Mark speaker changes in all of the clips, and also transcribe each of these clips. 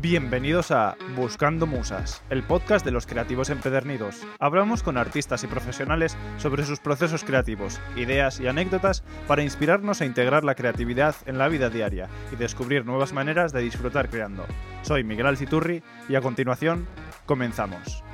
Speaker 1: Bienvenidos a Buscando Musas, el podcast de los creativos empedernidos. Hablamos con artistas y profesionales sobre sus procesos creativos, ideas y anécdotas para inspirarnos a integrar la creatividad en la vida diaria y descubrir nuevas maneras de disfrutar creando. Soy Miguel Alciturri y a continuación comenzamos.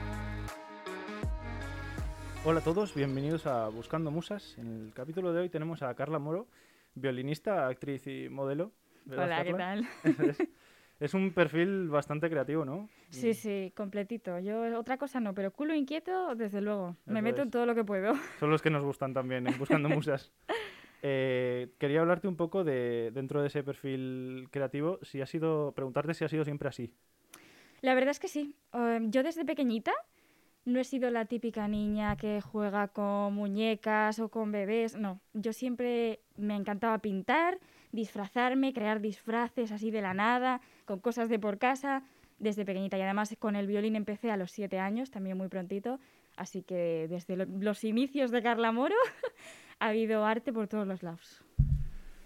Speaker 1: Hola a todos, bienvenidos a Buscando Musas. En el capítulo de hoy tenemos a Carla Moro, violinista, actriz y modelo. ¿Verdad,
Speaker 2: Hola, ¿qué
Speaker 1: Carla?
Speaker 2: tal?
Speaker 1: Es un perfil bastante creativo, ¿no?
Speaker 2: Sí, sí, completito. Yo otra cosa no, pero culo inquieto, desde luego. Me meto
Speaker 1: es.
Speaker 2: en todo lo que puedo.
Speaker 1: Son los que nos gustan también en Buscando Musas. Eh, quería hablarte un poco de, dentro de ese perfil creativo, si ha sido, preguntarte si ha sido siempre así.
Speaker 2: La verdad es que sí. Eh, yo desde pequeñita no he sido la típica niña que juega con muñecas o con bebés. No, yo siempre me encantaba pintar, disfrazarme, crear disfraces así de la nada, con cosas de por casa, desde pequeñita. Y además con el violín empecé a los siete años, también muy prontito. Así que desde lo- los inicios de Carla Moro ha habido arte por todos los lados.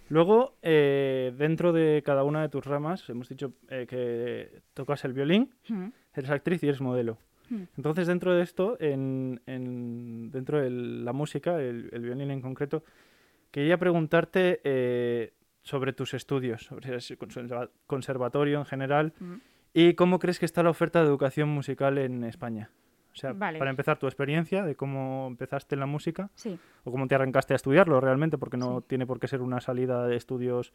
Speaker 1: Luego, eh, dentro de cada una de tus ramas, hemos dicho eh, que tocas el violín,
Speaker 2: Mm.
Speaker 1: eres actriz y eres modelo.
Speaker 2: Hmm.
Speaker 1: Entonces, dentro de esto, en, en- dentro de la música, el, el violín en concreto, quería preguntarte eh, sobre tus estudios, sobre conserva- conservatorio en general,
Speaker 2: Mm.
Speaker 1: y cómo crees que está la oferta de educación musical en España. O sea,
Speaker 2: Vale.
Speaker 1: para empezar, tu experiencia de cómo empezaste en la música
Speaker 2: Sí.
Speaker 1: o cómo te arrancaste a estudiarlo realmente, porque no
Speaker 2: Sí.
Speaker 1: tiene por qué ser una salida de estudios,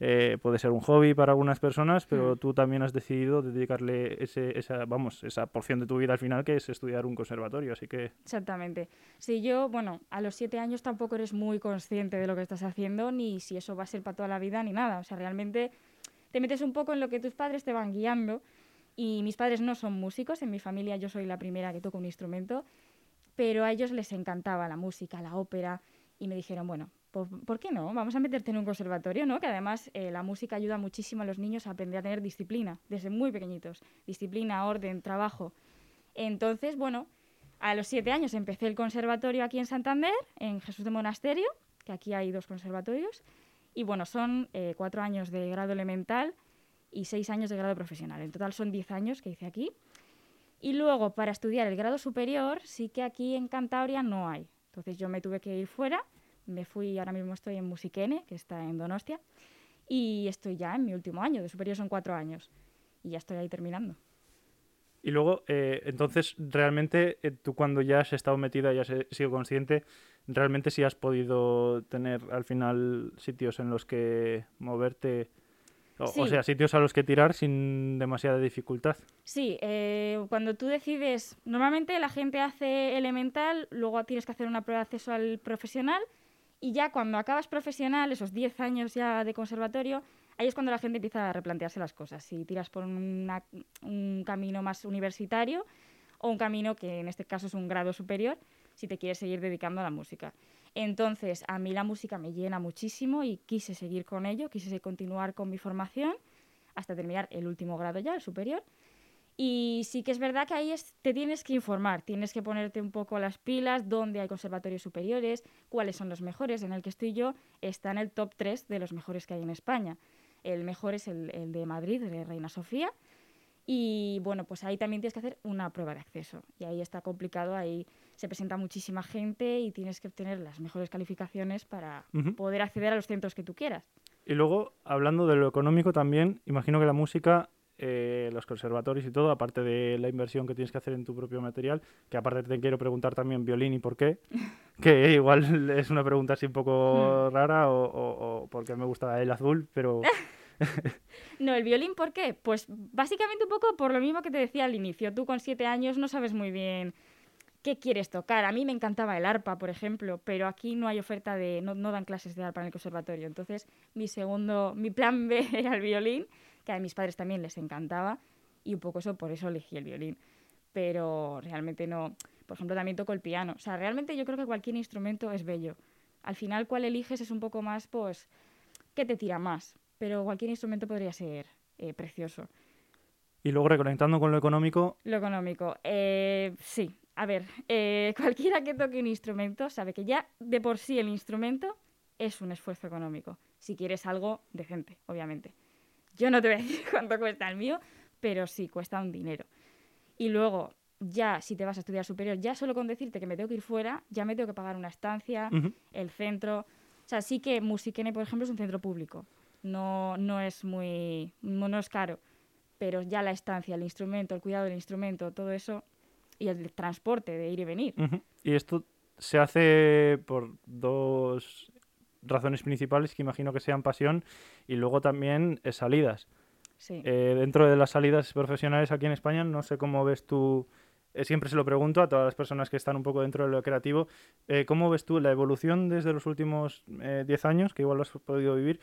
Speaker 1: eh, puede ser un hobby para algunas personas, pero
Speaker 2: Mm.
Speaker 1: tú también has decidido dedicarle ese, esa, vamos, esa porción de tu vida al final que es estudiar un conservatorio, así que
Speaker 2: Exactamente. Si yo, bueno, a los siete años tampoco eres muy consciente de lo que estás haciendo, ni si eso va a ser para toda la vida, ni nada. O sea, realmente te metes un poco en lo que tus padres te van guiando. Y mis padres no son músicos, en mi familia yo soy la primera que toca un instrumento, pero a ellos les encantaba la música, la ópera, y me dijeron, bueno, pues, ¿por qué no? Vamos a meterte en un conservatorio, ¿no? Que además eh, la música ayuda muchísimo a los niños a aprender a tener disciplina, desde muy pequeñitos. Disciplina, orden, trabajo. Entonces, bueno, a los siete años empecé el conservatorio aquí en Santander, en Jesús de Monasterio, que aquí hay dos conservatorios. Y bueno, son eh, cuatro años de grado elemental y seis años de grado profesional. En total son diez años que hice aquí. Y luego, para estudiar el grado superior, sí que aquí en Cantabria no hay. Entonces yo me tuve que ir fuera. Me fui, ahora mismo estoy en Musiquene, que está en Donostia. Y estoy ya en mi último año. De superior son cuatro años. Y ya estoy ahí terminando.
Speaker 1: Y luego, eh, entonces, realmente, eh, tú cuando ya has estado metida y has sido consciente, realmente sí has podido tener al final sitios en los que moverte, o, o
Speaker 2: Sí.
Speaker 1: sea, sitios a los que tirar sin demasiada dificultad.
Speaker 2: Sí, eh, cuando tú decides, normalmente la gente hace elemental, luego tienes que hacer una prueba de acceso al profesional y ya cuando acabas profesional, esos 10 años ya de conservatorio, ahí es cuando la gente empieza a replantearse las cosas. Si tiras por una- un camino más universitario o un camino que en este caso es un grado superior, si te quieres seguir dedicando a la música. Entonces, a mí la música me llena muchísimo y quise seguir con ello, quise continuar con mi formación hasta terminar el último grado ya, el superior. Y sí que es verdad que ahí te tienes que informar, tienes que ponerte un poco las pilas, dónde hay conservatorios superiores, cuáles son los mejores. En el que estoy yo está en el top 3 de los mejores que hay en España. El mejor es el, el de Madrid, de Reina Sofía. Y bueno, pues ahí también tienes que hacer una prueba de acceso. Y ahí está complicado, ahí se presenta muchísima gente y tienes que obtener las mejores calificaciones para poder acceder a los centros que tú quieras.
Speaker 1: Y luego, hablando de lo económico también, imagino que la música, eh, los conservatorios y todo, aparte de la inversión que tienes que hacer en tu propio material, que aparte te quiero preguntar también violín y por qué, que igual es una pregunta así un poco rara o, o- o porque me gusta el azul, pero
Speaker 2: No, el violín, ¿por qué? Pues básicamente un poco por lo mismo que te decía al inicio. Tú con siete años no sabes muy bien qué quieres tocar. A mí me encantaba el arpa, por ejemplo, pero aquí no hay oferta de, no, no dan clases de arpa en el conservatorio. Entonces, mi segundo, mi plan B era el violín, que a mis padres también les encantaba, y un poco eso, por eso elegí el violín. Pero realmente no. Por ejemplo, también toco el piano. O sea, realmente yo creo que cualquier instrumento es bello. Al final, cuál eliges es un poco más, pues, qué te tira más. Pero cualquier instrumento podría ser eh, precioso.
Speaker 1: y luego reconectando con lo económico,
Speaker 2: Lo económico. eh, sí, a ver, eh, cualquiera que toque un instrumento sabe que ya de por sí el instrumento es un esfuerzo económico. Si quieres algo decente, obviamente. Yo no te voy a decir cuánto cuesta el mío, pero sí, cuesta un dinero. Y luego, ya si te vas a estudiar superior, ya solo con decirte que me tengo que ir fuera, ya me tengo que pagar una estancia, el centro. O sea, sí que Musikene, por ejemplo, es un centro público. No, no es muy. No, es caro. Pero ya la estancia, el instrumento, el cuidado del instrumento, todo eso. Y el transporte de ir y venir.
Speaker 1: Y esto se hace por dos razones principales que imagino que sean pasión y luego también eh, salidas.
Speaker 2: Sí.
Speaker 1: Eh, dentro de las salidas profesionales aquí en España, no sé cómo ves tú, eh, siempre se lo pregunto a todas las personas que están un poco dentro de lo creativo, ¿cómo ves tú la evolución desde los últimos 10 años, que igual lo has podido vivir,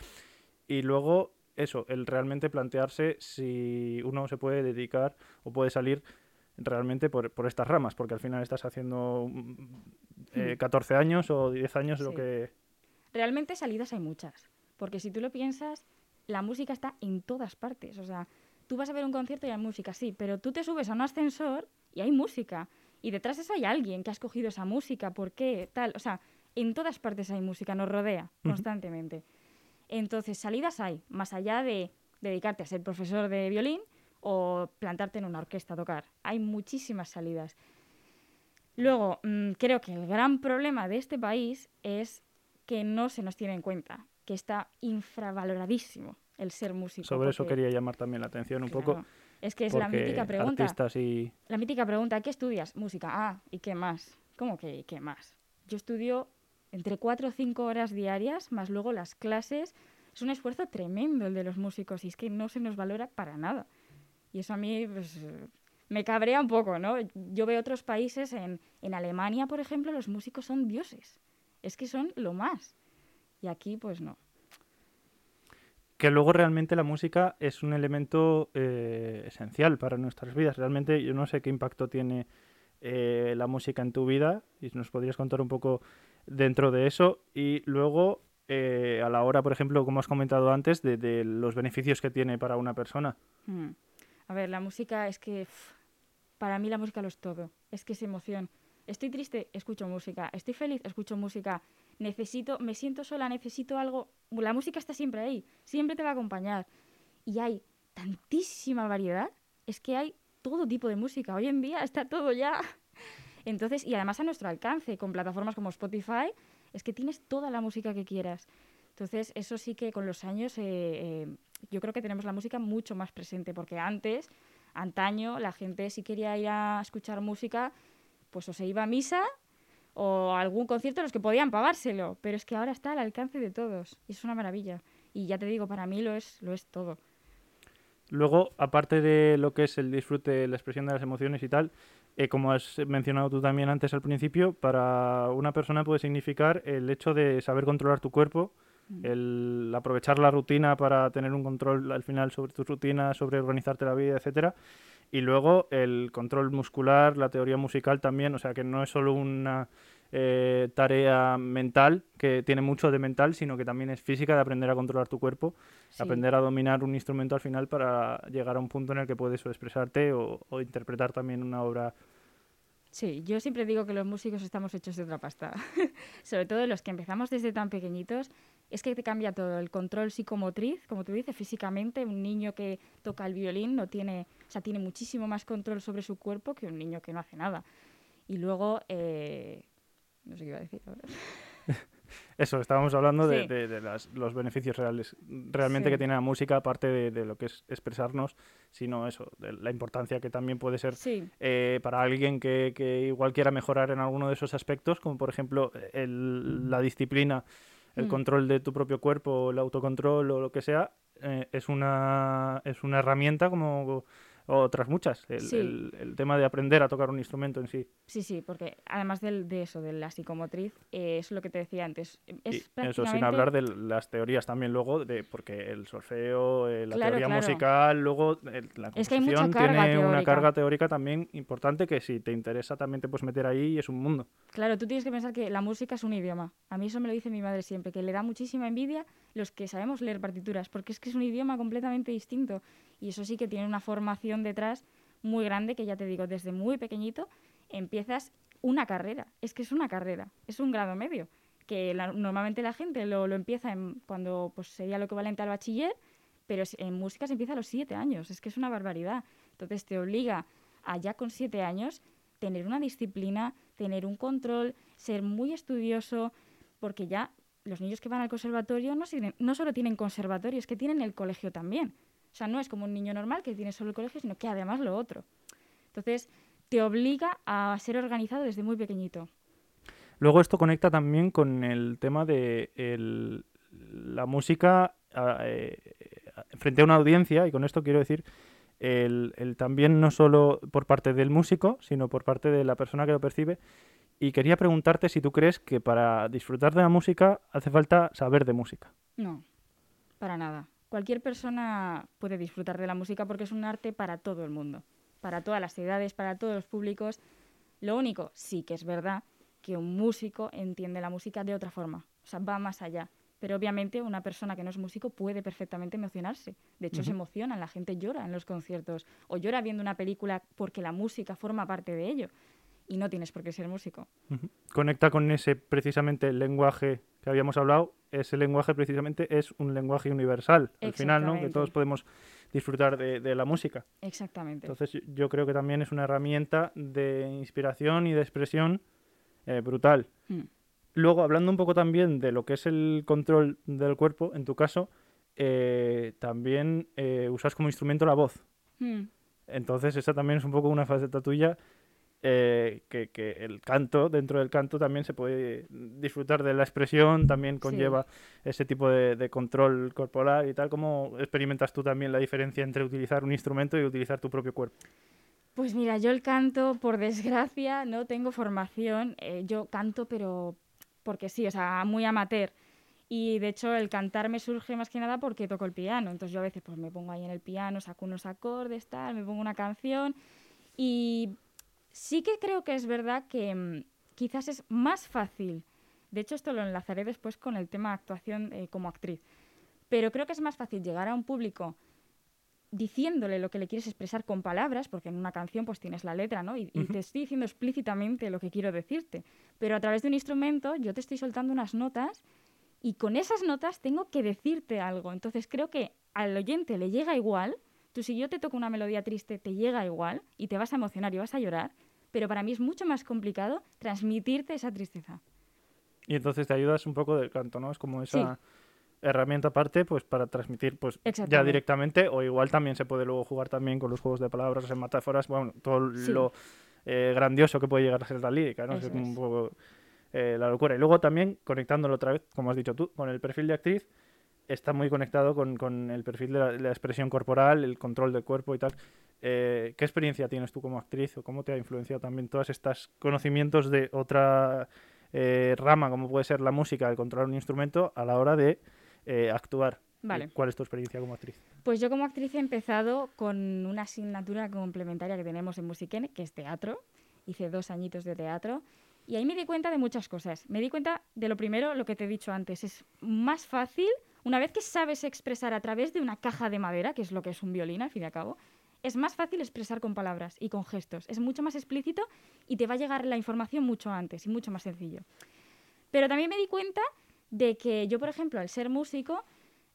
Speaker 1: y luego eso, el realmente plantearse si uno se puede dedicar o puede salir realmente por, por estas ramas, porque al final estás haciendo 14 años o 10 años lo que
Speaker 2: Realmente salidas hay muchas, porque si tú lo piensas, la música está en todas partes. O sea, tú vas a ver un concierto y hay música, sí, pero tú te subes a un ascensor y hay música. Y detrás de eso hay alguien que ha escogido esa música, ¿por qué? Tal, o sea, en todas partes hay música, nos rodea constantemente. Entonces, salidas hay, más allá de dedicarte a ser profesor de violín o plantarte en una orquesta a tocar. Hay muchísimas salidas. Luego, mm, creo que el gran problema de este país es que no se nos tiene en cuenta, que está infravaloradísimo el ser músico.
Speaker 1: Sobre eso quería llamar también la atención un poco.
Speaker 2: Es que es la mítica pregunta.
Speaker 1: Y...
Speaker 2: La mítica pregunta, ¿qué estudias? Música. Ah, ¿y qué más? ¿Cómo que qué más? Yo estudio entre cuatro o cinco horas diarias, más luego las clases. Es un esfuerzo tremendo el de los músicos y es que no se nos valora para nada. Y eso a mí pues, me cabrea un poco, ¿no? Yo veo otros países, en, en Alemania, por ejemplo, los músicos son dioses es que son lo más. Y aquí, pues no.
Speaker 1: Que luego realmente la música es un elemento eh, esencial para nuestras vidas. Realmente yo no sé qué impacto tiene eh, la música en tu vida y nos podrías contar un poco dentro de eso. Y luego, eh, a la hora, por ejemplo, como has comentado antes, de, los beneficios que tiene para una persona.
Speaker 2: Hmm. A ver, la música es que para mí la música lo es todo. Es que es emoción. Estoy triste, escucho música. Estoy feliz, escucho música. Necesito, me siento sola, necesito algo. La música está siempre ahí, siempre te va a acompañar. Y hay tantísima variedad, es que hay todo tipo de música. Hoy en día está todo ya. Entonces, y además a nuestro alcance, con plataformas como Spotify, es que tienes toda la música que quieras. Entonces, eso sí que con los años, eh, eh, yo creo que tenemos la música mucho más presente, porque antes, antaño, la gente si quería ir a escuchar música, pues o se iba a misa o a algún concierto los que podían pagárselo, pero es que ahora está al alcance de todos y es una maravilla. Y ya te digo, para mí lo es, lo es todo.
Speaker 1: Luego, aparte de lo que es el disfrute, la expresión de las emociones y tal, eh, como has mencionado tú también antes al principio, para una persona puede significar el hecho de saber controlar tu cuerpo, mm. el aprovechar la rutina para tener un control al final sobre tu rutina, sobre organizarte la vida, etcétera. Y luego el control muscular, la teoría musical también, o sea que no es solo una eh, tarea mental, que tiene mucho de mental, sino que también es física de aprender a controlar tu cuerpo, aprender a dominar un instrumento al final para llegar a un punto en el que puedes expresarte o, o interpretar también una obra
Speaker 2: Sí, yo siempre digo que los músicos estamos hechos de otra pasta. Sobre todo los que empezamos desde tan pequeñitos, es que te cambia todo. El control psicomotriz, como tú dices, físicamente, un niño que toca el violín no tiene, o sea, tiene muchísimo más control sobre su cuerpo que un niño que no hace nada. Y luego, eh, no sé qué iba a decir ahora.
Speaker 1: Eso, estábamos hablando de, los beneficios reales, realmente que tiene la música, aparte de, lo que es expresarnos, sino eso, de la importancia que también puede ser eh, para alguien que, que, igual quiera mejorar en alguno de esos aspectos, como por ejemplo el, la disciplina el mm. control de tu propio cuerpo, el autocontrol o lo que sea, eh, es, una, es una herramienta como otras muchas, el, el, tema de aprender a tocar un instrumento en sí.
Speaker 2: Sí, sí, porque además del, de eso, de la psicomotriz, eh, es lo que te decía antes. Es
Speaker 1: Eso sin hablar de las teorías también luego, de porque el solfeo, eh, la teoría musical, luego la composición tiene una carga teórica también importante que si te interesa también te puedes meter ahí y es un mundo.
Speaker 2: Claro, tú tienes que pensar que la música es un idioma. A mí eso me lo dice mi madre siempre, que le da muchísima envidia los que sabemos leer partituras, porque es que es un idioma completamente distinto y eso sí que tiene una formación detrás muy grande que ya te digo, desde muy pequeñito empiezas una carrera, es que es una carrera, es un grado medio, que normalmente la gente lo, empieza cuando pues, sería lo equivalente al bachiller, pero en música se empieza a los siete años, es que es una barbaridad. Entonces te obliga a ya con siete años tener una disciplina, tener un control, ser muy estudioso, porque ya los niños que van al conservatorio no, no solo tienen conservatorio, es que tienen el colegio también. O sea, no es como un niño normal que tiene solo el colegio, sino que además lo otro. Entonces, te obliga a ser organizado desde muy pequeñito.
Speaker 1: Luego esto conecta también con el tema de la música eh, frente a una audiencia, y con esto quiero decir el, también no solo por parte del músico, sino por parte de la persona que lo percibe. Y quería preguntarte si tú crees que para disfrutar de la música hace falta saber de música.
Speaker 2: No, para nada. Cualquier persona puede disfrutar de la música porque es un arte para todo el mundo, para todas las edades, para todos los públicos. Lo único, sí que es verdad, que un músico entiende la música de otra forma, o sea, va más allá. Pero obviamente una persona que no es músico puede perfectamente emocionarse. De hecho, se emociona, la gente llora en los conciertos o llora viendo una película porque la música forma parte de ello. Y no tienes por qué ser músico.
Speaker 1: Conecta con ese precisamente lenguaje que habíamos hablado. Ese lenguaje precisamente es un lenguaje universal. Al final, ¿no? Que todos podemos disfrutar de, la música.
Speaker 2: Exactamente.
Speaker 1: Entonces yo creo que también es una herramienta de inspiración y de expresión eh, brutal. Mm. Luego, hablando un poco también de lo que es el control del cuerpo, en tu caso, eh, también eh, usas como instrumento la voz. Mm. Entonces, esa también es un poco una faceta tuya que, el canto, dentro del canto también se puede disfrutar de la expresión, también conlleva ese tipo de, de, control corporal y tal. ¿Cómo experimentas tú también la diferencia entre utilizar un instrumento y utilizar tu propio cuerpo?
Speaker 2: Pues mira, yo el canto, por desgracia, no tengo formación. Eh, yo canto, pero porque sí, o sea, muy amateur. Y de hecho el cantar me surge más que nada porque toco el piano. Entonces yo a veces pues me pongo ahí en el piano, saco unos acordes, tal, me pongo una canción. Y sí que creo que es verdad que mm, quizás es más fácil. De hecho esto lo enlazaré después con el tema de actuación eh, como actriz. Pero creo que es más fácil llegar a un público diciéndole lo que le quieres expresar con palabras, porque en una canción pues tienes la letra, ¿no? Y, te estoy diciendo explícitamente lo que quiero decirte. Pero a través de un instrumento yo te estoy soltando unas notas y con esas notas tengo que decirte algo. Entonces creo que al oyente le llega igual. Tú si yo te toco una melodía triste, te llega igual y te vas a emocionar y vas a llorar. Pero para mí es mucho más complicado transmitirte esa tristeza.
Speaker 1: Y entonces te ayudas un poco del canto, ¿no? Es como esa herramienta aparte pues para transmitir pues ya directamente o igual también se puede luego jugar también con los juegos de palabras en metáforas bueno todo lo eh, grandioso que puede llegar a ser la lírica no es un poco eh, la locura. Y luego también conectándolo otra vez como has dicho tú con el perfil de actriz está muy conectado con, con el perfil de la, expresión corporal el control del cuerpo y tal eh, ¿qué experiencia tienes tú como actriz o cómo te ha influenciado también todos estos conocimientos de otra rama como puede ser la música el controlar un instrumento a la hora de eh, actuar. Vale. ¿Cuál es tu experiencia como actriz?
Speaker 2: Pues yo como actriz he empezado con una asignatura complementaria que tenemos en Musiquene, que es teatro. Hice dos añitos de teatro y ahí me di cuenta de muchas cosas. Me di cuenta de lo primero, lo que te he dicho antes. Es más fácil, una vez que sabes expresar a través de una caja de madera, que es lo que es un violín al fin y al cabo, es más fácil expresar con palabras y con gestos. Es mucho más explícito y te va a llegar la información mucho antes y mucho más sencillo. Pero también me di cuenta de que yo, por ejemplo, al ser músico,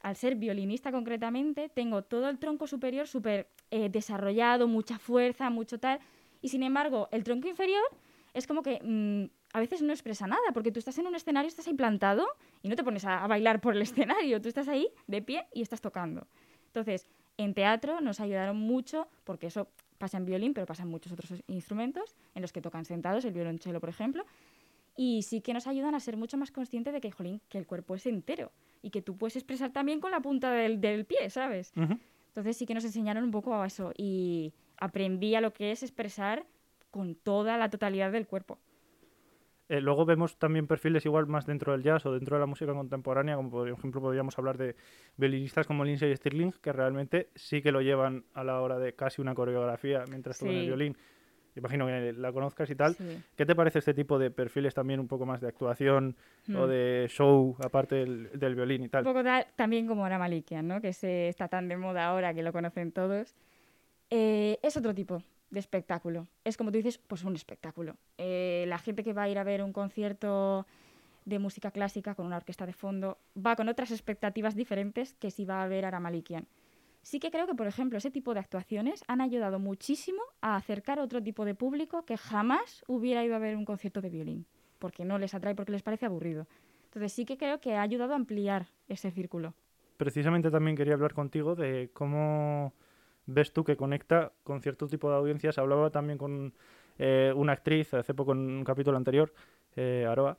Speaker 2: al ser violinista concretamente, tengo todo el tronco superior súper eh, desarrollado, mucha fuerza, mucho tal, y sin embargo, el tronco inferior es como que mm, a veces no expresa nada, porque tú estás en un escenario, estás ahí plantado y no te pones a, bailar por el escenario, tú estás ahí de pie y estás tocando. Entonces, en teatro nos ayudaron mucho, porque eso pasa en violín, pero pasa en muchos otros instrumentos, en los que tocan sentados, el violonchelo, por ejemplo, y sí que nos ayudan a ser mucho más conscientes de que, jolín, que el cuerpo es entero y que tú puedes expresar también con la punta del, del pie, ¿sabes? Entonces sí que nos enseñaron un poco a eso y aprendí a lo que es expresar con toda la totalidad del cuerpo.
Speaker 1: Eh, luego vemos también perfiles igual más dentro del jazz o dentro de la música contemporánea, como por ejemplo podríamos hablar de violinistas como Lindsay Stirling, que realmente sí que lo llevan a la hora de casi una coreografía mientras tocan el violín imagino que la conozcas y tal. ¿Qué te parece este tipo de perfiles también un poco más de actuación o hmm. de show, aparte del, violín y tal?
Speaker 2: Un poco también como Ara Malikian, ¿no? Que se está tan de moda ahora que lo conocen todos. Eh, es otro tipo de espectáculo. Es como tú dices, pues un espectáculo. Eh, la gente que va a ir a ver un concierto de música clásica con una orquesta de fondo, va con otras expectativas diferentes que si va a ver a Ramalikian. Sí que creo que, por ejemplo, ese tipo de actuaciones han ayudado muchísimo a acercar a otro tipo de público que jamás hubiera ido a ver un concierto de violín, porque no les atrae, porque les parece aburrido. Entonces sí que creo que ha ayudado a ampliar ese círculo.
Speaker 1: Precisamente también quería hablar contigo de cómo ves tú que conecta con cierto tipo de audiencias. Hablaba también con eh, una actriz hace poco en un capítulo anterior, eh, Aroa,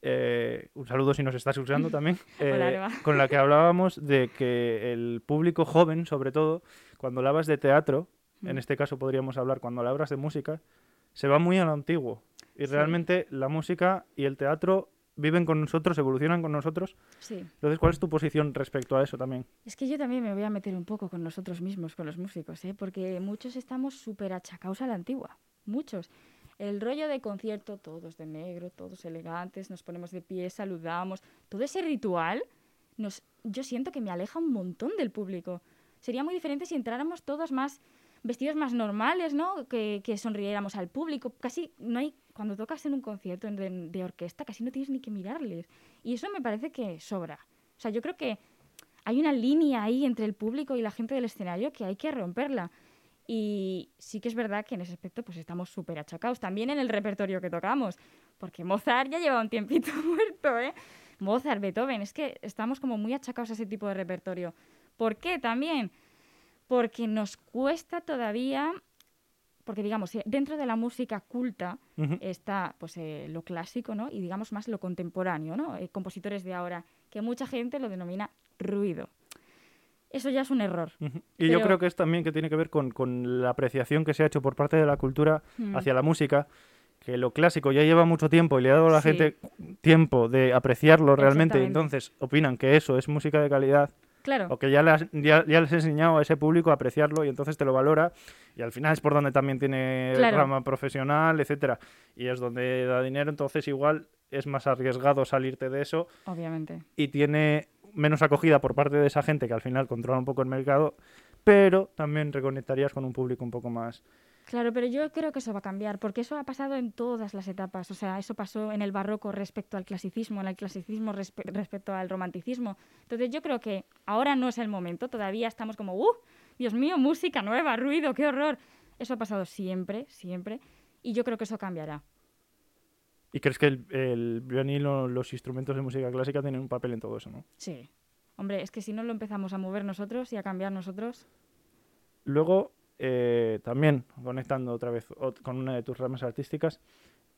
Speaker 1: eh, un saludo si nos estás escuchando también,
Speaker 2: Hola,
Speaker 1: eh, con la que hablábamos de que el público joven, sobre todo, cuando hablas de teatro, en
Speaker 2: Mm.
Speaker 1: este caso podríamos hablar cuando hablas de música, se va muy a lo antiguo. Y
Speaker 2: Sí.
Speaker 1: realmente la música y el teatro viven con nosotros, evolucionan con nosotros.
Speaker 2: Sí.
Speaker 1: Entonces, ¿cuál es tu posición respecto a eso también?
Speaker 2: Es que yo también me voy a meter un poco con nosotros mismos, con los músicos, ¿eh? porque muchos estamos súper achacados a la antigua. Muchos. El rollo de concierto, todos de negro, todos elegantes, nos ponemos de pie, saludamos. Todo ese ritual, nos, yo siento que me aleja un montón del público. Sería muy diferente si entráramos todos más vestidos más normales, ¿no? Que, que sonriéramos al público. Casi no hay. Cuando tocas en un concierto de, de orquesta, casi no tienes ni que mirarles. Y eso me parece que sobra. O sea, yo creo que hay una línea ahí entre el público y la gente del escenario que hay que romperla. Y sí que es verdad que en ese aspecto pues estamos súper achacados. También en el repertorio que tocamos. Porque Mozart ya lleva un tiempito muerto, ¿eh? Mozart, Beethoven, es que estamos como muy achacados a ese tipo de repertorio. ¿Por qué también? Porque nos cuesta todavía, porque digamos, eh, dentro de la música culta está pues eh, lo clásico, ¿no? Y digamos más lo contemporáneo, ¿no? Eh, compositores de ahora, que mucha gente lo denomina ruido. Eso ya es un error.
Speaker 1: Y yo creo que es también que tiene que ver con, con la apreciación que se ha hecho por parte de la cultura
Speaker 2: Mm.
Speaker 1: hacia la música, que lo clásico ya lleva mucho tiempo y le ha dado a la
Speaker 2: Sí.
Speaker 1: gente tiempo de apreciarlo realmente, entonces opinan que eso es música de calidad
Speaker 2: Claro.
Speaker 1: o que ya, le has- ya, ya les has enseñado a ese público a apreciarlo y entonces te lo valora y al final es por donde también tiene
Speaker 2: Claro.
Speaker 1: rama profesional, etcétera y es donde da dinero, entonces igual es más arriesgado salirte de eso
Speaker 2: Obviamente.
Speaker 1: y tiene menos acogida por parte de esa gente que al final controla un poco el mercado, pero también reconectarías con un público un poco más.
Speaker 2: Claro, pero yo creo que eso va a cambiar, porque eso ha pasado en todas las etapas. O sea, eso pasó en el barroco respecto al clasicismo, en el clasicismo respe- respecto al romanticismo. Entonces yo creo que ahora no es el momento, todavía estamos como, ¡uh! Dios mío, música nueva, ruido, qué horror. Eso ha pasado siempre, siempre, y yo creo que eso cambiará.
Speaker 1: ¿Y crees que el, el violín o los instrumentos de música clásica tienen un papel en todo eso, no?
Speaker 2: Sí. Hombre, es que si no lo empezamos a mover nosotros y a cambiar nosotros,
Speaker 1: Luego, eh, también, conectando otra vez con una de tus ramas artísticas,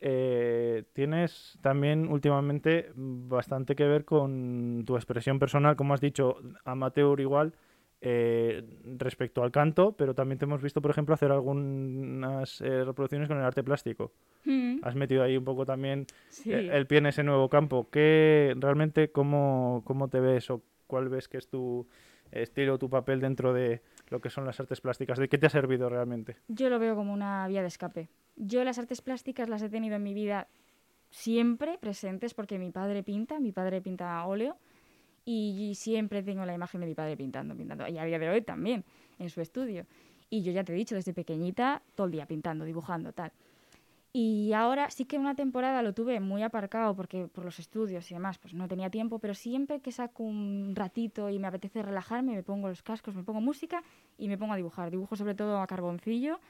Speaker 1: eh, tienes también últimamente bastante que ver con tu expresión personal, como has dicho, amateur igual, eh, respecto al canto, pero también te hemos visto, por ejemplo, hacer algunas eh, reproducciones con el arte plástico.
Speaker 2: mm,
Speaker 1: Has metido ahí un poco también
Speaker 2: sí.
Speaker 1: el pie en ese nuevo campo. ¿Qué realmente cómo, cómo te ves o cuál ves que es tu estilo, tu papel dentro de lo que son las artes plásticas? ¿De qué te ha servido realmente?
Speaker 2: Yo lo veo como una vía de escape. Yo las artes plásticas las he tenido en mi vida siempre presentes porque mi padre pinta, mi padre pinta óleo y siempre tengo la imagen de mi padre pintando, pintando. Y a día de hoy también, en su estudio. Y yo ya te he dicho, desde pequeñita, todo el día pintando, dibujando, tal. Y ahora sí que una temporada lo tuve muy aparcado porque por los estudios y demás, pues no tenía tiempo, pero siempre que saco un ratito y me apetece relajarme, me pongo los cascos, me pongo música y me pongo a dibujar. Dibujo sobre todo a carboncillo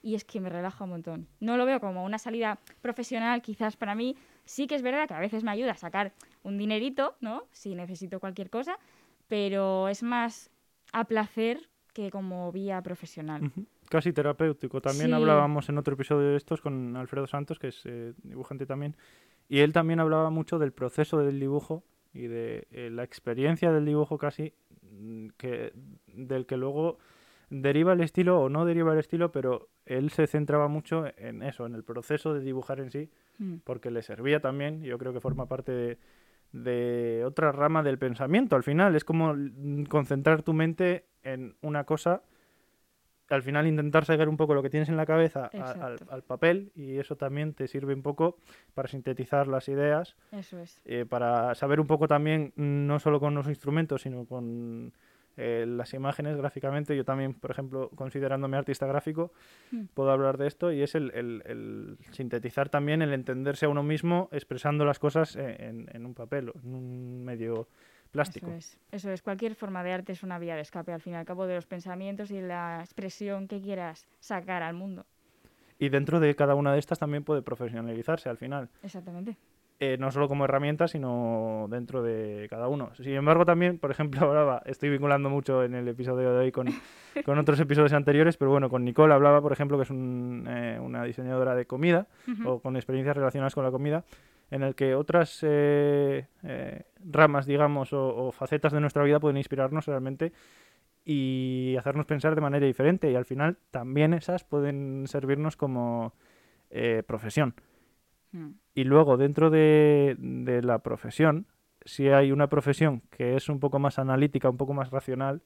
Speaker 2: y es que me relaja un montón. No lo veo como una salida profesional, quizás para mí. Sí que es verdad que a veces me ayuda a sacar un dinerito, ¿no? Si necesito cualquier cosa, pero es más a placer que como vía profesional.
Speaker 1: Casi terapéutico. También
Speaker 2: Sí.
Speaker 1: hablábamos en otro episodio de estos con Alfredo Santos, que es eh, dibujante también, y él también hablaba mucho del proceso del dibujo y de eh, la experiencia del dibujo casi, mm, que, del que luego deriva el estilo o no deriva el estilo, pero él se centraba mucho en eso, en el proceso de dibujar en sí,
Speaker 2: Mm.
Speaker 1: porque le servía también, yo creo que forma parte de, de otra rama del pensamiento. Al final es como mm, concentrar tu mente en una cosa, al final intentar sacar un poco lo que tienes en la cabeza a- al, papel y eso también te sirve un poco para sintetizar las ideas,
Speaker 2: Eso es.
Speaker 1: eh, para saber un poco también, no solo con los instrumentos, sino con eh, las imágenes gráficamente. Yo también, por ejemplo, considerándome artista gráfico,
Speaker 2: Mm.
Speaker 1: puedo hablar de esto y es el, el- el sintetizar también, el entenderse a uno mismo expresando las cosas eh, en, en un papel, o en un medio plástico.
Speaker 2: Eso es, eso es. Cualquier forma de arte es una vía de escape, al fin y al cabo, de los pensamientos y la expresión que quieras sacar al mundo.
Speaker 1: Y dentro de cada una de estas también puede profesionalizarse al final.
Speaker 2: Exactamente.
Speaker 1: eh, no solo como herramienta, sino dentro de cada uno. Sin embargo, también, por ejemplo, hablaba, estoy vinculando mucho en el episodio de hoy con, con otros episodios anteriores, pero bueno, con Nicole hablaba, por ejemplo, que es un, eh, una diseñadora de comida o con experiencias relacionadas con la comida, en el que otras eh, eh, ramas, digamos, o, o facetas de nuestra vida pueden inspirarnos realmente y hacernos pensar de manera diferente. Y al final también esas pueden servirnos como eh, profesión.
Speaker 2: Mm.
Speaker 1: Y luego, dentro de, de la profesión, si hay una profesión que es un poco más analítica, un poco más racional,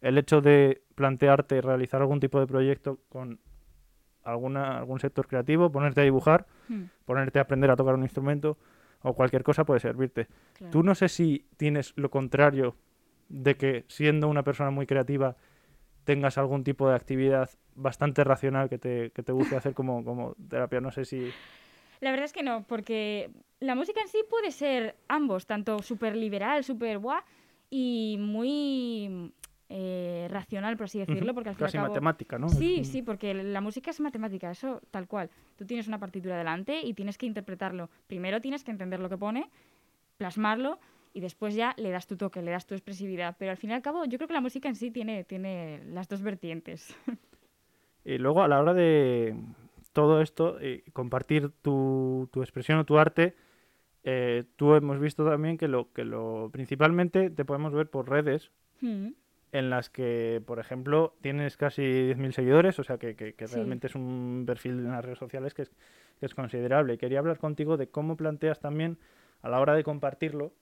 Speaker 1: el hecho de plantearte realizar algún tipo de proyecto con alguna, algún sector creativo, ponerte a dibujar,
Speaker 2: Mm,
Speaker 1: ponerte a aprender a tocar un instrumento o cualquier cosa puede servirte.
Speaker 2: claro.
Speaker 1: Tú no sé si tienes lo contrario de que siendo una persona muy creativa tengas algún tipo de actividad bastante racional que te, que te guste hacer como, como terapia. No sé si...
Speaker 2: La verdad es que no, porque la música en sí puede ser ambos, tanto súper liberal, súper guau, y muy eh, racional, por así decirlo, porque al fin y al
Speaker 1: Casi
Speaker 2: cabo...
Speaker 1: matemática, ¿no?
Speaker 2: Sí,
Speaker 1: Es
Speaker 2: sí, porque la música es matemática, eso tal cual. Tú tienes una partitura delante y tienes que interpretarlo. Primero tienes que entender lo que pone, plasmarlo y después ya le das tu toque, le das tu expresividad. Pero al fin y al cabo, yo creo que la música en sí tiene, tiene las dos vertientes.
Speaker 1: Y luego a la hora de todo esto, eh, compartir tu, tu expresión o tu arte, eh, tú hemos visto también que lo que lo principalmente te podemos ver por redes
Speaker 2: Mm,
Speaker 1: en las que, por ejemplo, tienes casi 10.000 seguidores, o sea que, que- que
Speaker 2: Sí.
Speaker 1: realmente es un perfil en las redes sociales que es, que es considerable. Quería hablar contigo de cómo planteas también a la hora de compartirlo,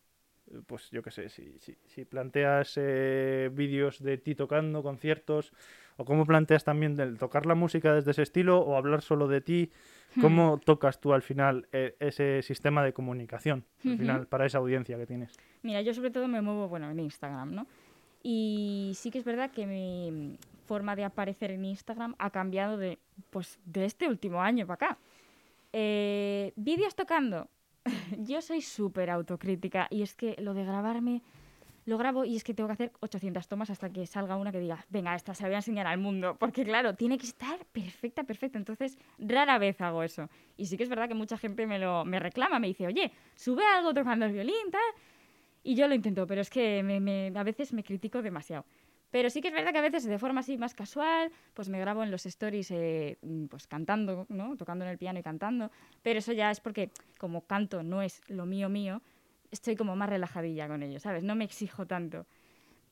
Speaker 1: pues yo qué sé, si, si, si planteas eh, vídeos de ti tocando, conciertos, o cómo planteas también el tocar la música desde ese estilo o hablar solo de ti, cómo tocas tú al final eh, ese sistema de comunicación, al final, para esa audiencia que tienes.
Speaker 2: Mira, yo sobre todo me muevo, bueno, en Instagram, ¿no? Y sí que es verdad que mi forma de aparecer en Instagram ha cambiado de, pues, de este último año para acá. Eh, Vídeos tocando. yo soy súper autocrítica y es que lo de grabarme, lo grabo y es que tengo que hacer 800 tomas hasta que salga una que diga, venga, esta se la voy a enseñar al mundo. Porque claro, tiene que estar perfecta, perfecta. Entonces, rara vez hago eso. Y sí que es verdad que mucha gente me lo me reclama, me dice, oye, sube algo tocando el violín, tal. Y yo lo intento, pero es que me- me- a veces me critico demasiado. Pero sí que es verdad que a veces de forma así más casual, pues me grabo en los stories eh, mm, pues cantando, ¿no? Tocando en el piano y cantando. Pero eso ya es porque como canto no es lo mío mío, estoy como más relajadilla con ello, ¿sabes? No me exijo tanto.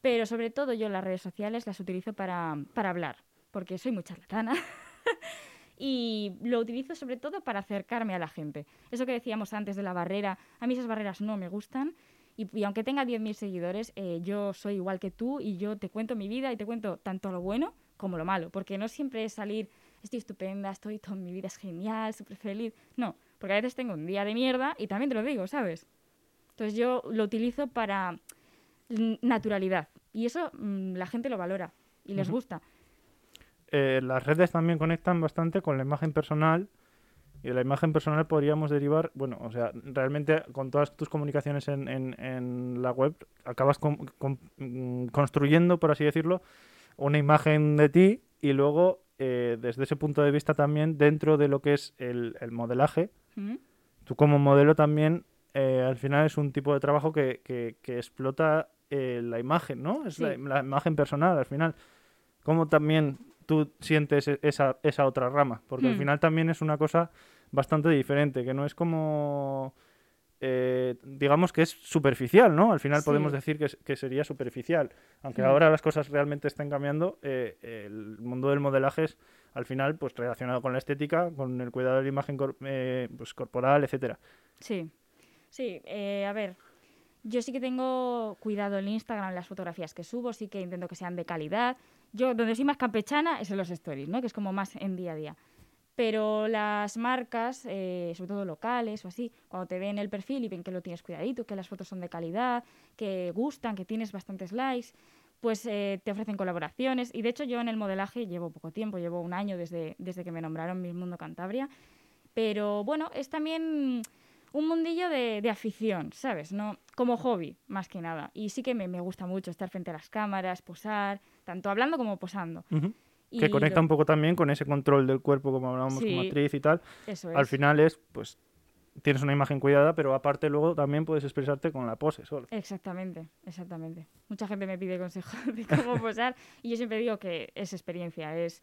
Speaker 2: Pero sobre todo yo las redes sociales las utilizo para, para hablar, porque soy muy charlatana. y lo utilizo sobre todo para acercarme a la gente. Eso que decíamos antes de la barrera, a mí esas barreras no me gustan. Y, y aunque tenga 10.000 seguidores, eh, yo soy igual que tú y yo te cuento mi vida y te cuento tanto lo bueno como lo malo. Porque no siempre es salir, estoy estupenda, estoy, toda mi vida es genial, súper feliz. No, porque a veces tengo un día de mierda y también te lo digo, ¿sabes? Entonces yo lo utilizo para naturalidad. Y eso mm, la gente lo valora y les gusta.
Speaker 1: eh, las redes también conectan bastante con la imagen personal y de la imagen personal podríamos derivar, bueno, o sea, realmente con todas tus comunicaciones en, en- en la web acabas con- con- mm, construyendo, por así decirlo, una imagen de ti y luego eh, desde ese punto de vista también dentro de lo que es el, el modelaje,
Speaker 2: ¿Mm?
Speaker 1: tú como modelo también eh, al final es un tipo de trabajo que, que- que explota eh, la imagen, ¿no? Es la,
Speaker 2: Sí.
Speaker 1: la imagen personal al final. ¿Cómo también tú sientes e- esa, esa otra rama? Porque al
Speaker 2: Hmm.
Speaker 1: final también es una cosa bastante diferente, que no es como... eh, digamos que es superficial, ¿no? Al final podemos decir que, sería superficial. Aunque
Speaker 2: Hmm.
Speaker 1: ahora las cosas realmente estén cambiando, eh, el mundo del modelaje es al final pues relacionado con la estética, con el cuidado de la imagen cor- eh, pues, corporal, etcétera.
Speaker 2: Sí, sí, a ver, yo sí que tengo cuidado en Instagram las fotografías que subo, sí que intento que sean de calidad. Yo donde soy más campechana es en los stories, ¿no? Que es como más en día a día. Pero las marcas, eh, sobre todo locales o así, cuando te ven el perfil y ven que lo tienes cuidadito, que las fotos son de calidad, que gustan, que tienes bastantes likes, pues eh, te ofrecen colaboraciones. Y de hecho yo en el modelaje llevo poco tiempo, llevo un año desde, desde que me nombraron Miss Mundo Cantabria. Pero bueno, es también un mundillo de, de, afición, ¿sabes? No, como hobby, más que nada. Y sí que me, me, gusta mucho estar frente a las cámaras, posar, tanto hablando como posando.
Speaker 1: Uh -huh. Que conecta lo... un poco también con ese control del cuerpo, como hablábamos sí, como actriz y tal.
Speaker 2: Eso es.
Speaker 1: Al final es, pues, tienes una imagen cuidada, pero aparte luego también puedes expresarte con la pose solo.
Speaker 2: Exactamente, exactamente. Mucha gente me pide consejos de cómo posar y yo siempre digo que es experiencia, es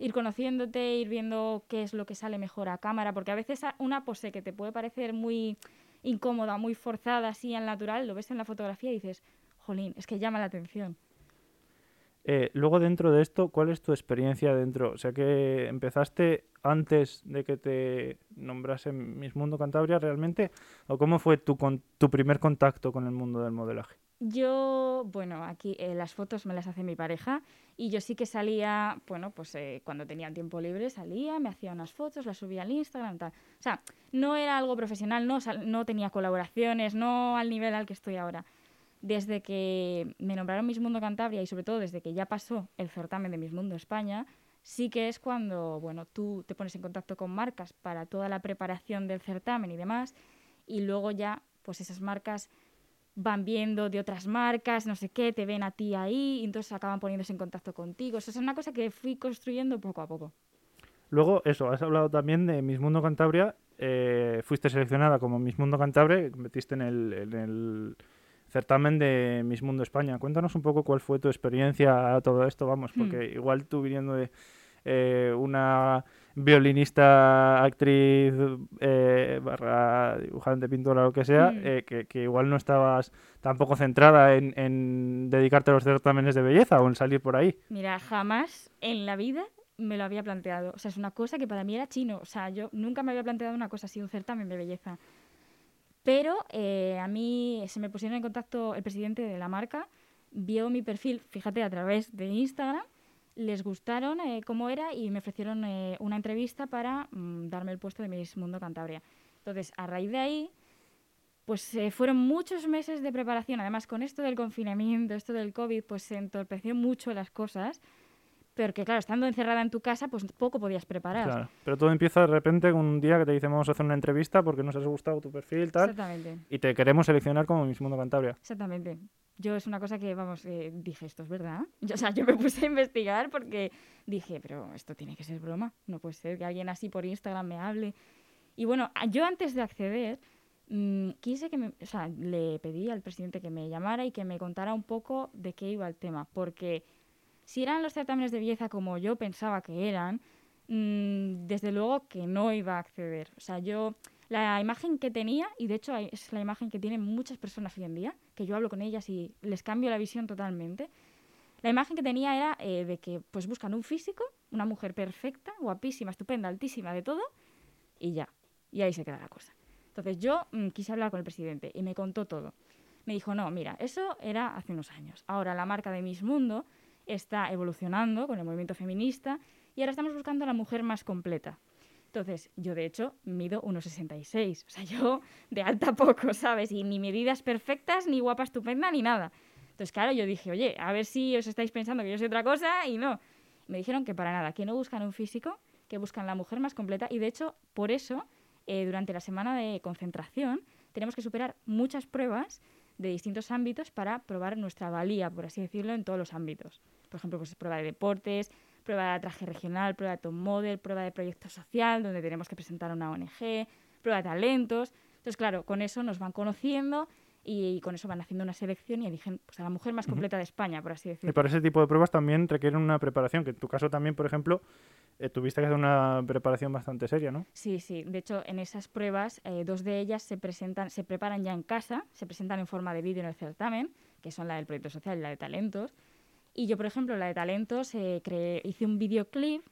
Speaker 2: ir conociéndote, ir viendo qué es lo que sale mejor a cámara, porque a veces una pose que te puede parecer muy incómoda, muy forzada, así al natural, lo ves en la fotografía y dices, jolín, es que llama la atención.
Speaker 1: Eh, luego dentro de esto, ¿cuál es tu experiencia dentro? O sea que empezaste antes de que te nombrasen Miss Mundo Cantabria realmente, o cómo fue tu, con, tu primer contacto con el mundo del modelaje?
Speaker 2: Yo, bueno, aquí eh, las fotos me las hace mi pareja y yo sí que salía, bueno, pues eh, cuando tenía tiempo libre salía, me hacía unas fotos, las subía al Instagram, tal. O sea, no era algo profesional, no, no tenía colaboraciones, no al nivel al que estoy ahora. Desde que me nombraron Miss Mundo Cantabria y sobre todo desde que ya pasó el certamen de Miss Mundo España, sí que es cuando, bueno, tú te pones en contacto con marcas para toda la preparación del certamen y demás y luego ya, pues esas marcas van viendo de otras marcas, no sé qué, te ven a ti ahí, y entonces acaban poniéndose en contacto contigo. Eso es una cosa que fui construyendo poco a poco.
Speaker 1: Luego, eso, has hablado también de Miss Mundo Cantabria. Eh, fuiste seleccionada como Miss Mundo Cantabria, metiste en el, en el certamen de Miss Mundo España. Cuéntanos un poco cuál fue tu experiencia a todo esto, vamos, porque hmm. igual tú viniendo de eh, una violinista, actriz, eh, barra dibujante, pintora, lo que sea, mm. eh, que, que, igual no estabas tampoco centrada en, en, dedicarte a los certámenes de belleza o en salir por ahí.
Speaker 2: Mira, jamás en la vida me lo había planteado. O sea, es una cosa que para mí era chino. O sea, yo nunca me había planteado una cosa así, un certamen de belleza. Pero eh, a mí se me pusieron en contacto el presidente de la marca, vio mi perfil, fíjate, a través de Instagram, les gustaron eh, cómo era y me ofrecieron eh, una entrevista para mm, darme el puesto de Miss Mundo Cantabria. Entonces, a raíz de ahí, pues eh, fueron muchos meses de preparación. Además, con esto del confinamiento, esto del COVID, pues se entorpeció mucho las cosas. Porque, claro, estando encerrada en tu casa, pues poco podías preparar.
Speaker 1: Claro, pero todo empieza de repente con un día que te dicen vamos a hacer una entrevista porque nos has gustado tu perfil, tal.
Speaker 2: Exactamente.
Speaker 1: Y te queremos seleccionar como Miss Mundo Cantabria.
Speaker 2: Exactamente yo es una cosa que, vamos, dije, ¿esto es verdad? Yo, o sea, yo me puse a investigar porque dije, pero esto tiene que ser broma. No puede ser que alguien así por Instagram me hable. Y bueno, yo antes de acceder, mmm, quise que me, o sea, le pedí al presidente que me llamara y que me contara un poco de qué iba el tema. Porque si eran los certámenes de belleza como yo pensaba que eran, mmm, desde luego que no iba a acceder. O sea, yo la imagen que tenía, y de hecho es la imagen que tienen muchas personas hoy en día, que yo hablo con ellas y les cambio la visión totalmente, la imagen que tenía era eh, de que pues buscan un físico, una mujer perfecta, guapísima, estupenda, altísima, de todo, y ya. Y ahí se queda la cosa. Entonces yo mmm, quise hablar con el presidente y me contó todo. Me dijo, no, mira, eso era hace unos años. Ahora la marca de Miss Mundo está evolucionando con el movimiento feminista y ahora estamos buscando a la mujer más completa. Entonces, yo de hecho mido 1,66. O sea, yo de alta poco, ¿sabes? Y ni medidas perfectas, ni guapa estupenda, ni nada. Entonces, claro, yo dije, oye, a ver si os estáis pensando que yo soy otra cosa y no. Me dijeron que para nada, que no buscan un físico, que buscan la mujer más completa. Y de hecho, por eso, eh, durante la semana de concentración, tenemos que superar muchas pruebas de distintos ámbitos para probar nuestra valía, por así decirlo, en todos los ámbitos. Por ejemplo, pues prueba de deportes, prueba de traje regional, prueba de top model, prueba de proyecto social, donde tenemos que presentar una ONG, prueba de talentos. Entonces, claro, con eso nos van conociendo y, con eso van haciendo una selección y eligen pues, a la mujer más completa de España, por así decirlo.
Speaker 1: Y para ese tipo de pruebas también requieren una preparación, que en tu caso también, por ejemplo, eh, tuviste que hacer una preparación bastante seria, ¿no?
Speaker 2: Sí, sí. De hecho, en esas pruebas, eh, dos de ellas se presentan, se preparan ya en casa, se presentan en forma de vídeo en el certamen, que son la del proyecto social y la de talentos. Y yo, por ejemplo, la de talentos, eh, creé, hice un videoclip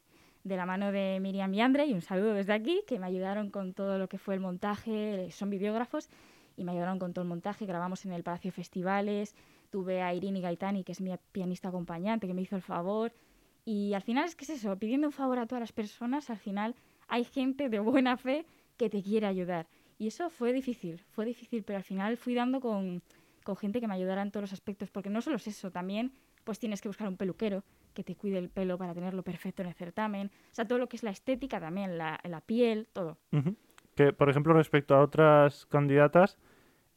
Speaker 2: de la mano de Miriam y Andre, y un saludo desde aquí, que me ayudaron con todo lo que fue el montaje, son videógrafos, y me ayudaron con todo el montaje, grabamos en el Palacio Festivales, tuve a Irini Gaitani, que es mi pianista acompañante, que me hizo el favor, y al final es que es eso, pidiendo un favor a todas las personas, al final hay gente de buena fe que te quiere ayudar. Y eso fue difícil, fue difícil, pero al final fui dando con, con gente que me ayudara en todos los aspectos, porque no solo es eso, también pues tienes que buscar un peluquero que te cuide el pelo para tenerlo perfecto en el certamen. O sea, todo lo que es la estética también, la, la piel, todo.
Speaker 1: Que, por ejemplo, respecto a otras candidatas,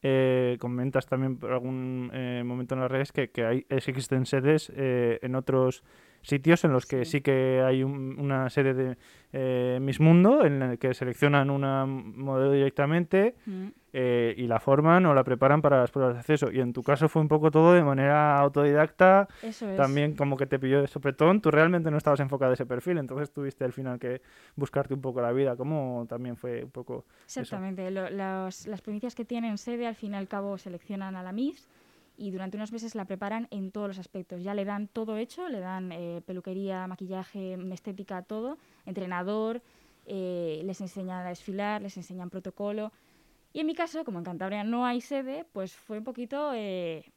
Speaker 1: eh, comentas también por algún eh, momento en las redes que, que hay, existen sedes eh, en otros sitios en los que sí, que hay una sede de eh, Miss Mundo en el que seleccionan una modelo directamente mm. eh, y la forman o la preparan para las pruebas de acceso. Y en tu caso fue un poco todo de manera autodidacta, también como que te pilló de sopetón. Tú realmente no estabas enfocada en ese perfil, entonces tuviste al final que buscarte un poco la vida. ¿Cómo también fue un poco
Speaker 2: Exactamente. las provincias que tienen sede al fin y al cabo seleccionan a la Miss y durante unos meses la preparan en todos los aspectos. Ya le dan todo hecho, le dan eh, peluquería, maquillaje, estética, todo, entrenador, eh, les enseñan a desfilar, les enseñan protocolo. Y en mi caso, como en Cantabria no hay sede, pues fue un poquito eh,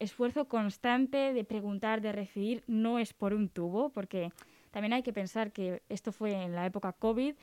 Speaker 2: esfuerzo constante de preguntar, de recibir. No es por un tubo, porque también hay que pensar que esto fue en la época COVID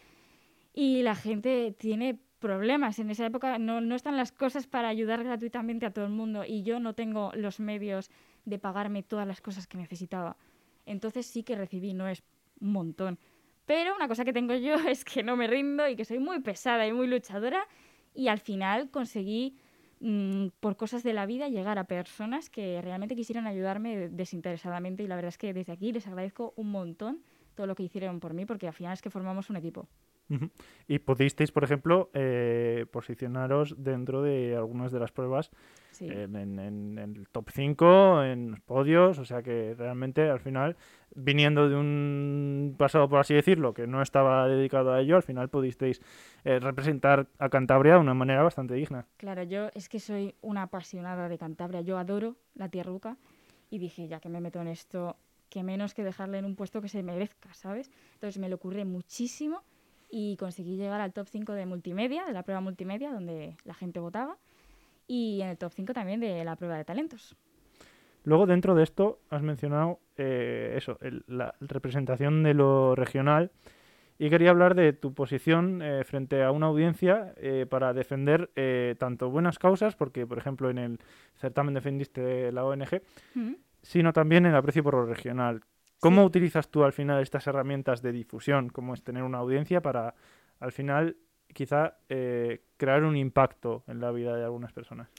Speaker 2: y la gente tiene problemas. En esa época no, no están las cosas para ayudar gratuitamente a todo el mundo y yo no tengo los medios de pagarme todas las cosas que necesitaba. Entonces sí que recibí, no es un montón. Pero una cosa que tengo yo es que no me rindo y que soy muy pesada y muy luchadora y al final conseguí, mm, por cosas de la vida, llegar a personas que realmente quisieran ayudarme desinteresadamente y la verdad es que desde aquí les agradezco un montón todo lo que hicieron por mí porque al final es que formamos un equipo.
Speaker 1: Y pudisteis, por ejemplo, eh, posicionaros dentro de algunas de las pruebas en, el top 5, en los podios, o sea que realmente al final, viniendo de un pasado, por así decirlo, que no estaba dedicado a ello, al final pudisteis eh, representar a Cantabria de una manera bastante digna.
Speaker 2: Claro, yo es que soy una apasionada de Cantabria, yo adoro la tierruca y dije, ya que me meto en esto, que menos que dejarle en un puesto que se merezca, ¿sabes? Entonces me lo ocurre muchísimo y conseguí llegar al top 5 de multimedia, de la prueba multimedia, donde la gente votaba, y en el top 5 también de la prueba de talentos.
Speaker 1: Luego, dentro de esto, has mencionado eh, eso, la representación de lo regional. Y quería hablar de tu posición eh, frente a una audiencia eh, para defender tanto buenas causas, porque, por ejemplo, en el certamen defendiste la ONG, sino también el aprecio por lo regional. ¿Cómo utilizas tú al final estas herramientas de difusión, como es tener una audiencia, para al final quizá eh, crear un impacto en la vida de algunas personas?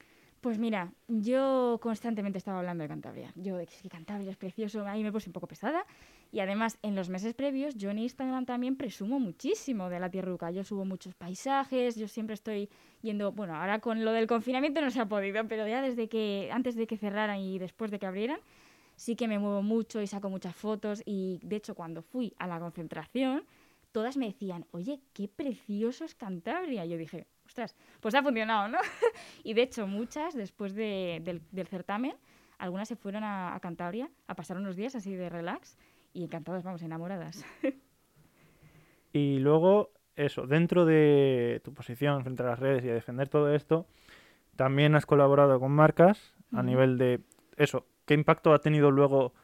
Speaker 2: Pues mira, yo constantemente estaba hablando de Cantabria. Yo de que Cantabria es precioso, ahí me puse un poco pesada. Y además, en los meses previos, yo en Instagram también presumo muchísimo de la tierruca. Yo subo muchos paisajes, yo siempre estoy yendo, bueno, ahora con lo del confinamiento no se ha podido, pero ya desde que, antes de que cerraran y después de que abrieran, sí que me muevo mucho y saco muchas fotos y de hecho cuando fui a la concentración, todas me decían, oye, qué precioso es Cantabria. Y yo dije, ostras, pues ha funcionado, ¿no? y de hecho muchas, después del, certamen, algunas se fueron a, Cantabria a pasar unos días así de relax y encantadas, vamos, enamoradas.
Speaker 1: y luego, eso, dentro de tu posición frente a las redes y a defender todo esto, también has colaborado con marcas a nivel de eso, ¿Qué impacto ha tenido luego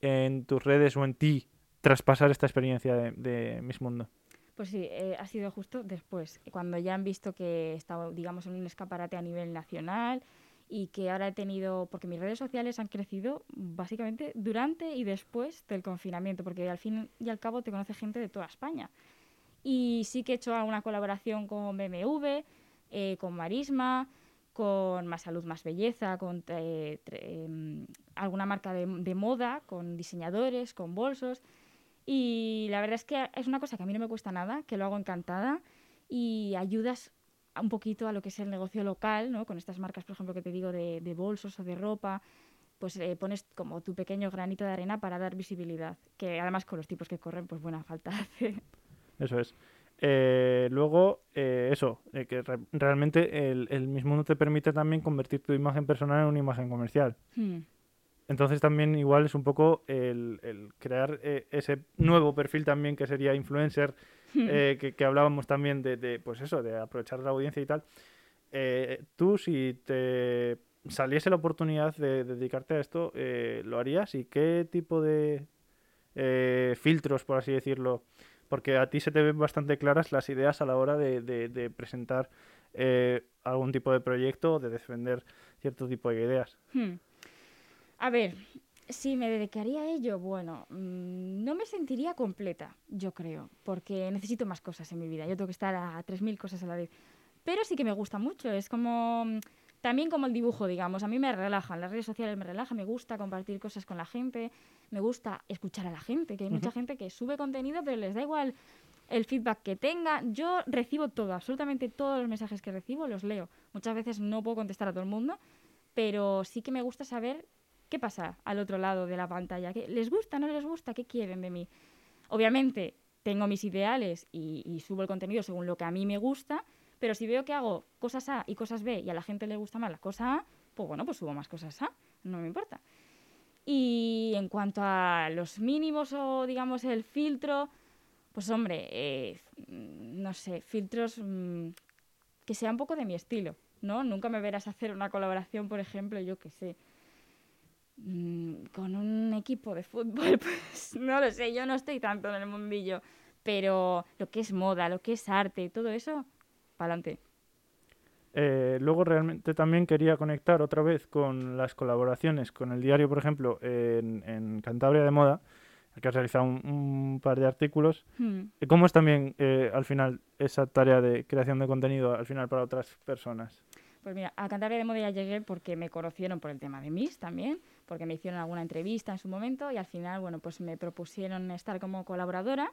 Speaker 1: en tus redes o en ti tras pasar esta experiencia de, de Miss Mundo?
Speaker 2: Pues sí, eh, ha sido justo después, cuando ya han visto que he estado, digamos, en un escaparate a nivel nacional y que ahora he tenido, porque mis redes sociales han crecido básicamente durante y después del confinamiento, porque al fin y al cabo te conoce gente de toda España. Y sí que he hecho alguna colaboración con BMW, eh, con Marisma, con Más Salud, Más Belleza, con eh, em, alguna marca de, moda, con diseñadores, con bolsos. Y la verdad es que es una cosa que a mí no me cuesta nada, que lo hago encantada y ayudas un poquito a lo que es el negocio local, ¿no? Con estas marcas, por ejemplo, que te digo de, bolsos o de ropa, pues eh, pones como tu pequeño granito de arena para dar visibilidad, que además con los tipos que corren, pues buena falta hace.
Speaker 1: Eso es. Eh, luego, eh, eso, eh, que realmente el, mismo no te permite también convertir tu imagen personal en una imagen comercial. Hmm. Entonces también igual es un poco el, crear ese nuevo perfil también que sería influencer, hmm. que, hablábamos también de, pues eso, de aprovechar la audiencia y tal. tú si te saliese la oportunidad de, dedicarte a esto, ¿lo harías? ¿Y qué tipo de filtros, por así decirlo, porque a ti se te ven bastante claras las ideas a la hora de, presentar eh, algún tipo de proyecto o de defender cierto tipo de ideas. Hmm.
Speaker 2: A ver, si me dedicaría a ello, bueno, mm, no me sentiría completa, yo creo, porque necesito más cosas en mi vida. Yo tengo que estar a 3.000 cosas a la vez. Pero sí que me gusta mucho, es como... mm, También como el dibujo, digamos, a mí me relajan, las redes sociales me relajan, me gusta compartir cosas con la gente, me gusta escuchar a la gente, que hay mucha gente que sube contenido, pero les da igual el feedback que tenga. Yo recibo todo, absolutamente todos los mensajes que recibo los leo. Muchas veces no puedo contestar a todo el mundo, pero sí que me gusta saber qué pasa al otro lado de la pantalla. ¿Qué, ¿Les gusta, no les gusta? ¿Qué quieren de mí? Obviamente tengo mis ideales y, y subo el contenido según lo que a mí me gusta, pero si veo que hago cosas A y cosas B y a la gente le gusta más la cosa A, pues bueno, pues subo más cosas A, no me importa. Y en cuanto a los mínimos o digamos el filtro, pues hombre, eh, no sé, filtros mm, que sea un poco de mi estilo, ¿no? Nunca me verás hacer una colaboración, por ejemplo, yo qué sé, mm, con un equipo de fútbol, pues no lo sé, yo no estoy tanto en el mundillo, pero lo que es moda, lo que es arte, todo eso, para adelante.
Speaker 1: Eh, luego realmente también quería conectar otra vez con las colaboraciones con el diario, por ejemplo, en, en Cantabria de Moda, que has realizado un, un par de artículos.
Speaker 2: Hmm.
Speaker 1: Eh, ¿Cómo es también eh, al final esa tarea de creación de contenido al final para otras personas?
Speaker 2: Pues mira, a Cantabria de Moda ya llegué porque me conocieron por el tema de Miss también, porque me hicieron alguna entrevista en su momento y al final, bueno, pues me propusieron estar como colaboradora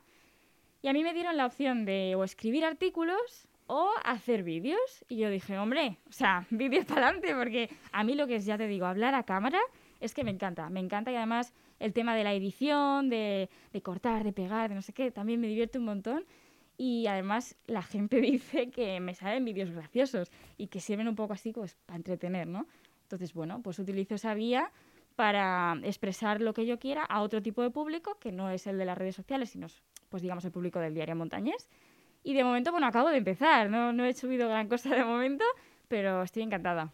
Speaker 2: y a mí me dieron la opción de o escribir artículos o hacer vídeos y yo dije, hombre, o sea, vídeos para adelante porque a mí lo que es, ya te digo, hablar a cámara es que me encanta, me encanta y además el tema de la edición, de, de cortar, de pegar, de no sé qué, también me divierte un montón y además la gente dice que me salen vídeos graciosos y que sirven un poco así pues para entretener, ¿no? Entonces, bueno, pues utilizo esa vía para expresar lo que yo quiera a otro tipo de público que no es el de las redes sociales, sino pues digamos el público del diario Montañés. Y de momento, bueno, acabo de empezar, no, no he subido gran cosa de momento, pero estoy encantada.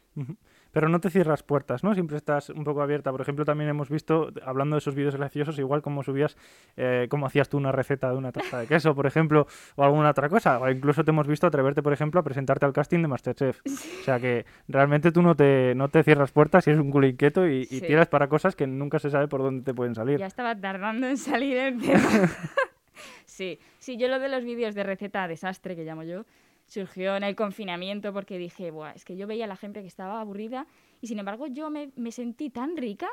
Speaker 1: Pero no te cierras puertas, ¿no? Siempre estás un poco abierta. Por ejemplo, también hemos visto, hablando de esos vídeos graciosos, igual como subías, eh, cómo hacías tú una receta de una taza de queso, por ejemplo, o alguna otra cosa. O incluso te hemos visto atreverte, por ejemplo, a presentarte al casting de Masterchef. O sea que realmente tú no te, no te cierras puertas y eres un culo inquieto y, y
Speaker 2: Sí.
Speaker 1: tiras para cosas que nunca se sabe por dónde te pueden salir.
Speaker 2: Ya estaba tardando en salir el tema. sí, sí, yo lo de los vídeos de receta desastre, que llamo yo, surgió en el confinamiento porque dije, Buah, es que yo veía a la gente que estaba aburrida y sin embargo yo me, me sentí tan rica.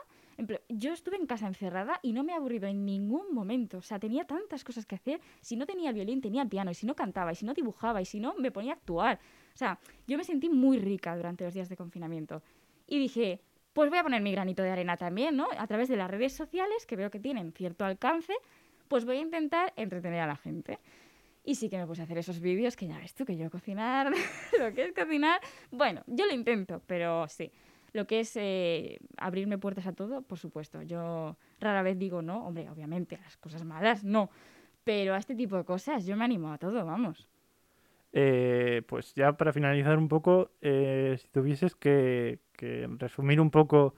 Speaker 2: Yo estuve en casa encerrada y no me he aburrido en ningún momento. O sea, tenía tantas cosas que hacer. Si no tenía el violín, tenía el piano. Y si no cantaba, y si no dibujaba, y si no, me ponía a actuar. O sea, yo me sentí muy rica durante los días de confinamiento. Y dije, pues voy a poner mi granito de arena también, ¿no? A través de las redes sociales, que veo que tienen cierto alcance, pues voy a intentar entretener a la gente. Y sí que me puse a hacer esos vídeos que ya ves tú, que yo cocinar, lo que es cocinar, bueno, yo lo intento, pero sí. Lo que es eh, abrirme puertas a todo, por supuesto. Yo rara vez digo no, hombre, obviamente, las cosas malas no. Pero a este tipo de cosas yo me animo a todo, vamos.
Speaker 1: Eh, pues ya para finalizar un poco, eh, si tuvieses que, que resumir un poco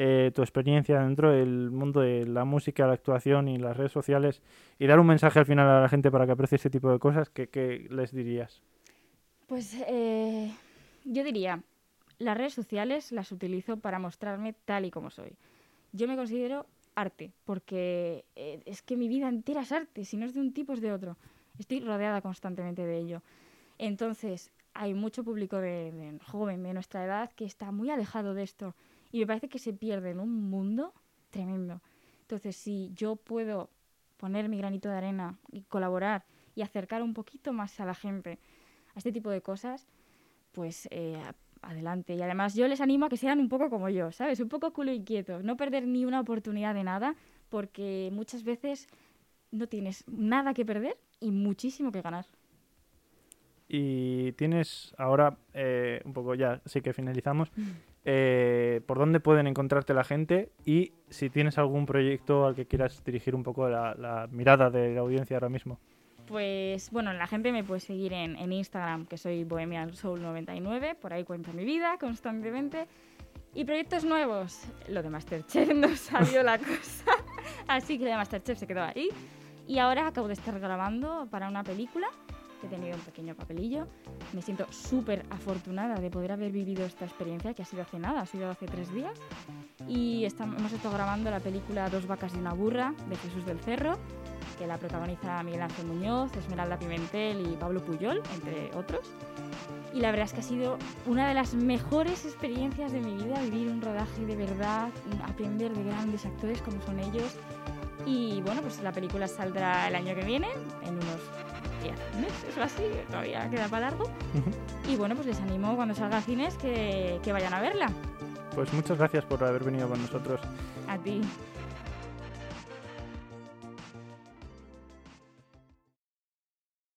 Speaker 1: eh, tu experiencia dentro del mundo de la música, la actuación y las redes sociales y dar un mensaje al final a la gente para que aprecie este tipo de cosas, ¿qué, qué les dirías?
Speaker 2: Pues eh, yo diría, las redes sociales las utilizo para mostrarme tal y como soy. Yo me considero arte, porque eh, es que mi vida entera es arte, si no es de un tipo es de otro. Estoy rodeada constantemente de ello. Entonces, hay mucho público de, de joven, de nuestra edad, que está muy alejado de esto y me parece que se pierde en un mundo tremendo. Entonces, si yo puedo poner mi granito de arena y colaborar y acercar un poquito más a la gente a este tipo de cosas, pues eh, adelante. Y además yo les animo a que sean un poco como yo, ¿sabes? Un poco culo inquieto, no perder ni una oportunidad de nada, porque muchas veces no tienes nada que perder y muchísimo que ganar.
Speaker 1: Y tienes ahora, eh, un poco ya, sí que finalizamos, eh, por dónde pueden encontrarte la gente y si tienes algún proyecto al que quieras dirigir un poco la, la mirada de la audiencia ahora mismo.
Speaker 2: Pues bueno, la gente me puede seguir en, en Instagram, que soy Bohemian Soul 99, por ahí cuento mi vida constantemente. Y proyectos nuevos, lo de Masterchef no salió la cosa, así que lo de Masterchef se quedó ahí. Y ahora acabo de estar grabando para una película He tenido un pequeño papelillo. Me siento súper afortunada de poder haber vivido esta experiencia, que ha sido hace nada, ha sido hace tres días. Y estamos, hemos estado grabando la película Dos vacas y una burra de Jesús del Cerro, que la protagoniza Miguel Ángel Muñoz, Esmeralda Pimentel y Pablo Puyol, entre otros. Y la verdad es que ha sido una de las mejores experiencias de mi vida, vivir un rodaje de verdad, aprender de grandes actores como son ellos. Y bueno, pues la película saldrá el año que viene, en unos 10 meses o así, todavía queda para largo. Y bueno, pues les animo cuando salga a cines que, que vayan a verla.
Speaker 1: Pues muchas gracias por haber venido con nosotros.
Speaker 2: A ti.